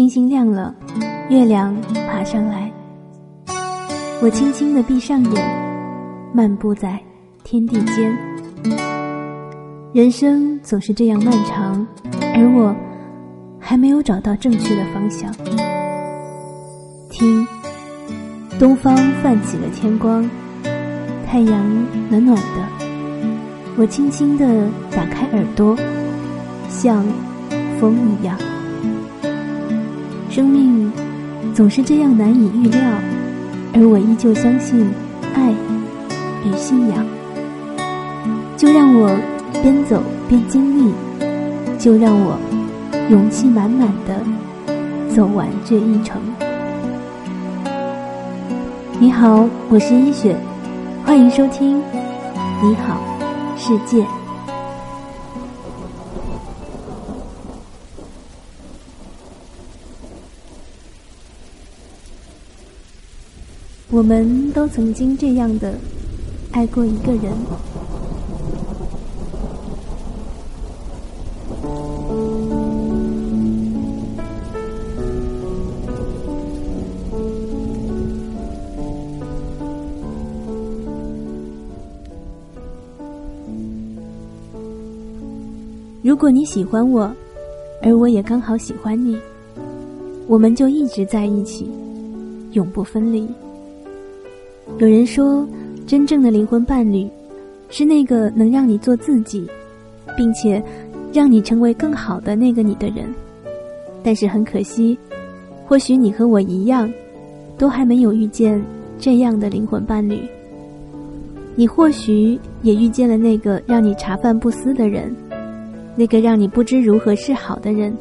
星星亮了，月亮爬上来，我轻轻的闭上眼，漫步在天地间。人生总是这样漫长，而我还没有找到正确的方向。听，东方泛起了天光，太阳暖暖的，我轻轻的打开耳朵，像风一样。生命总是这样难以预料，而我依旧相信爱与信仰。就让我边走边经历，就让我勇气满满的走完这一程。你好，我是一雪，欢迎收听《你好，世界》。我们都曾经这样的爱过一个人。如果你喜欢我，而我也刚好喜欢你，我们就一直在一起，永不分离。有人说，真正的灵魂伴侣，是那个能让你做自己，并且让你成为更好的那个你的人。但是很可惜，或许你和我一样，都还没有遇见这样的灵魂伴侣。你或许也遇见了那个让你茶饭不思的人，那个让你不知如何是好的人，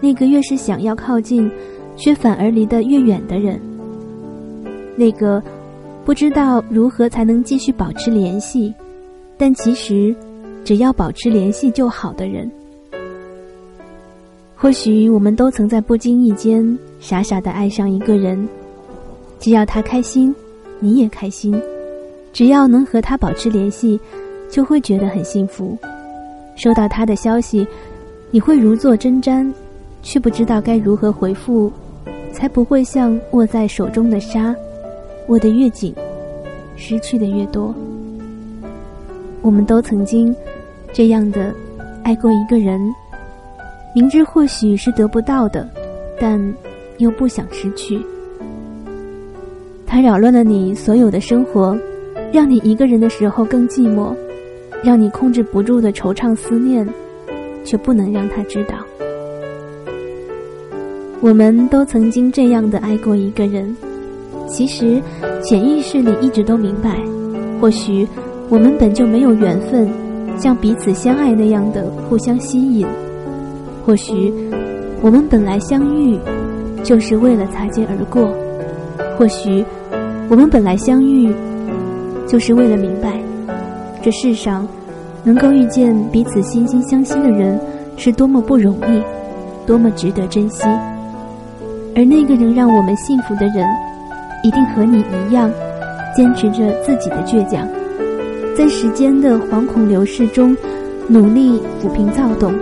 那个越是想要靠近，却反而离得越远的人，那个。不知道如何才能继续保持联系，但其实，只要保持联系就好的人。或许我们都曾在不经意间傻傻的爱上一个人，只要他开心，你也开心；只要能和他保持联系，就会觉得很幸福。收到他的消息，你会如坐针毡，却不知道该如何回复，才不会像握在手中的沙。握得越紧，失去的越多。我们都曾经这样的爱过一个人，明知或许是得不到的，但又不想失去。他扰乱了你所有的生活，让你一个人的时候更寂寞，让你控制不住的惆怅思念，却不能让他知道。我们都曾经这样的爱过一个人。其实，潜意识里一直都明白，或许我们本就没有缘分，像彼此相爱那样的互相吸引；或许我们本来相遇，就是为了擦肩而过；或许我们本来相遇，就是为了明白，这世上能够遇见彼此心心相惜的人，是多么不容易，多么值得珍惜。而那个能让我们幸福的人。一定和你一样，坚持着自己的倔强，在时间的惶恐流逝中，努力抚平躁动，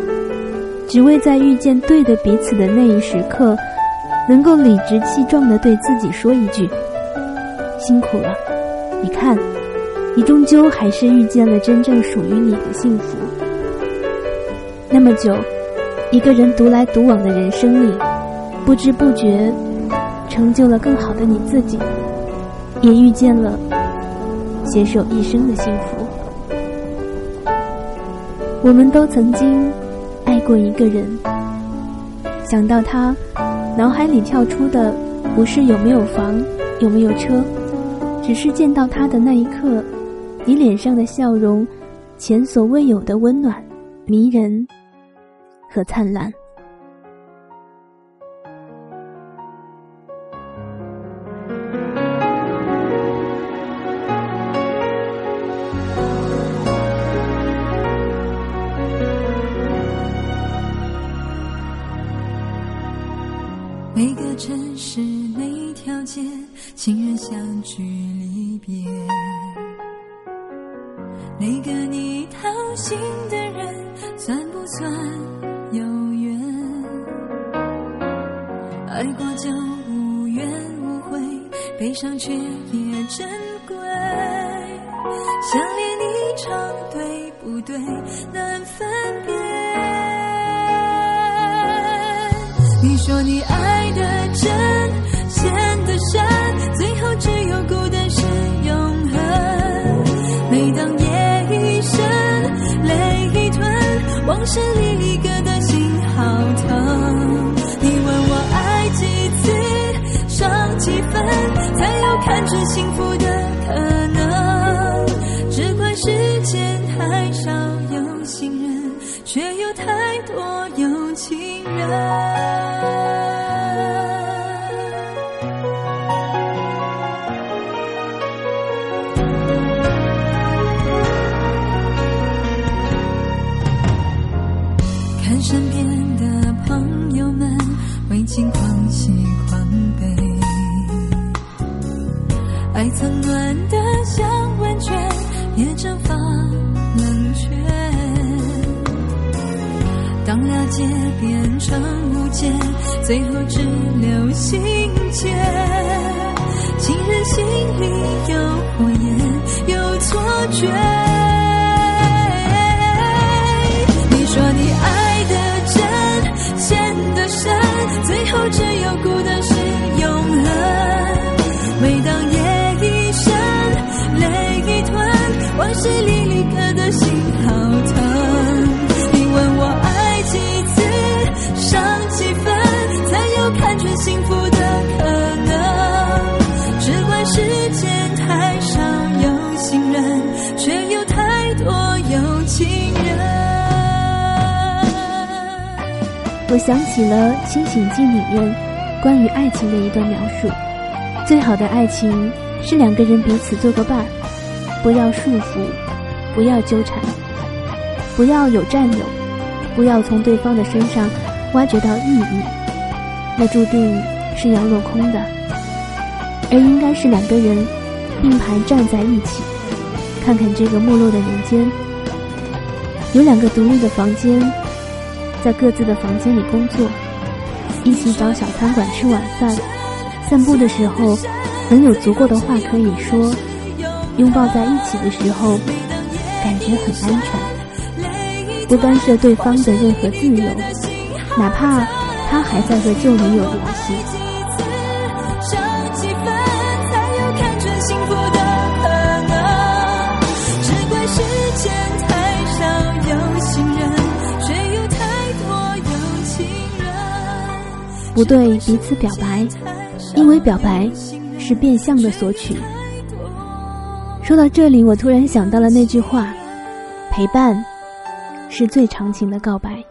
只为在遇见对的彼此的那一时刻，能够理直气壮地对自己说一句：“辛苦了。”你看，你终究还是遇见了真正属于你的幸福。那么久，一个人独来独往的人生里，不知不觉。成就了更好的你自己，也遇见了携手一生的幸福。我们都曾经爱过一个人，想到他，脑海里跳出的不是有没有房，有没有车，只是见到他的那一刻，你脸上的笑容，前所未有的温暖、迷人和灿烂。城市那条街情人相聚离别那个你掏心的人算不算有缘？爱过就无怨无悔悲伤却也珍贵。想念你唱对不对难分别。你说你爱的真，陷的深，最后只有孤单是永恒。每当夜已深，泪已吞，往事历历搁的心好疼。你问我爱几次，伤几分，才有看见幸福的可？误解，最后只留心结。情人心里有火焰，有错觉。你说你爱的真，陷的深，最后只有孤单是永恒。每当夜已深，泪已吞，往事历历搁的想起了《清醒记》里面关于爱情的一段描述：最好的爱情是两个人彼此做个伴儿，不要束缚，不要纠缠，不要有占有，不要从对方的身上挖掘到意义，那注定是要落空的。而应该是两个人并排站在一起，看看这个没落的人间。有两个独立的房间。在各自的房间里工作，一起找小餐馆吃晚饭，散步的时候能有足够的话可以说，拥抱在一起的时候感觉很安全，不干涉对方的任何自由，哪怕他还在和旧女友联系。不对彼此表白，因为表白是变相的索取。说到这里，我突然想到了那句话：“陪伴是最长情的告白。”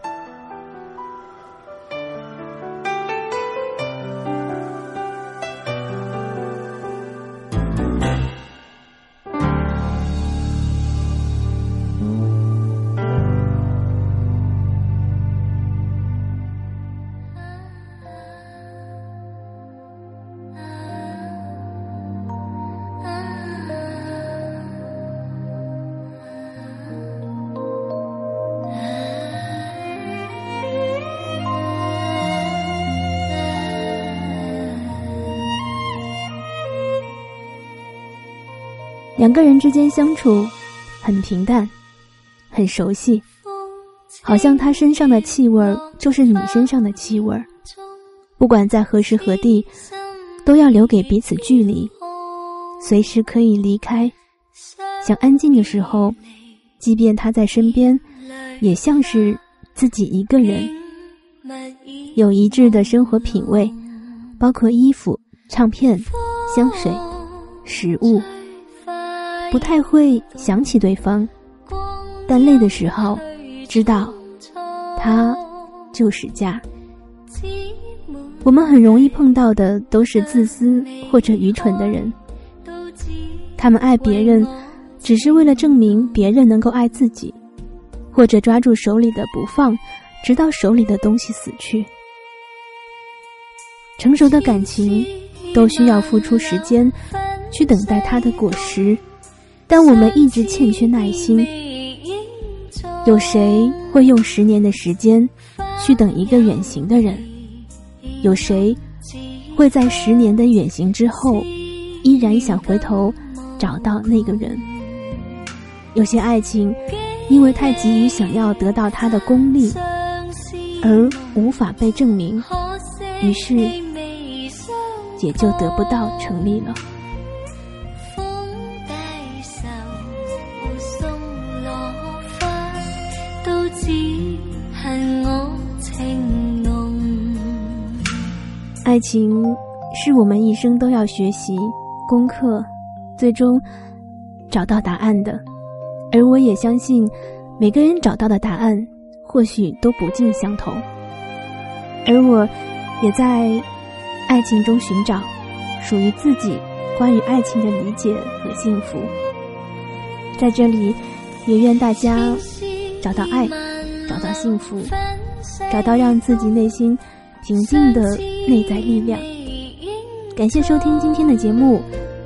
两个人之间相处很平淡，很熟悉，好像他身上的气味就是你身上的气味不管在何时何地，都要留给彼此距离，随时可以离开。想安静的时候，即便他在身边，也像是自己一个人。有一致的生活品味，包括衣服、唱片、香水、食物。不太会想起对方，但累的时候，知道他就是家。我们很容易碰到的都是自私或者愚蠢的人，他们爱别人，只是为了证明别人能够爱自己，或者抓住手里的不放，直到手里的东西死去。成熟的感情都需要付出时间，去等待它的果实。但我们一直欠缺耐心。有谁会用十年的时间去等一个远行的人？有谁会在十年的远行之后，依然想回头找到那个人。有些爱情，因为太急于想要得到他的功利，而无法被证明，于是也就得不到成立了。爱情是我们一生都要学习功课，最终找到答案的。而我也相信，每个人找到的答案或许都不尽相同。而我，也在爱情中寻找属于自己关于爱情的理解和幸福。在这里，也愿大家找到爱，找到幸福，找到让自己内心平静的。内在力量。感谢收听今天的节目，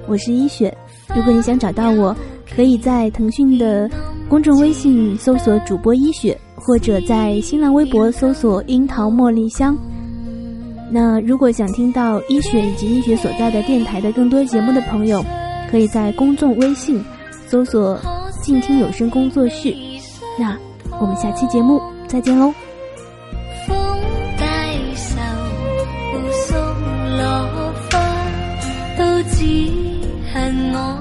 我是一雪。如果你想找到我，可以在腾讯的公众微信搜索主播一雪，或者在新浪微博搜索樱桃茉莉香。那如果想听到一雪以及一雪所在的电台的更多节目的朋友，可以在公众微信搜索静听有声工作室。那我们下期节目再见喽。落花都只恨我。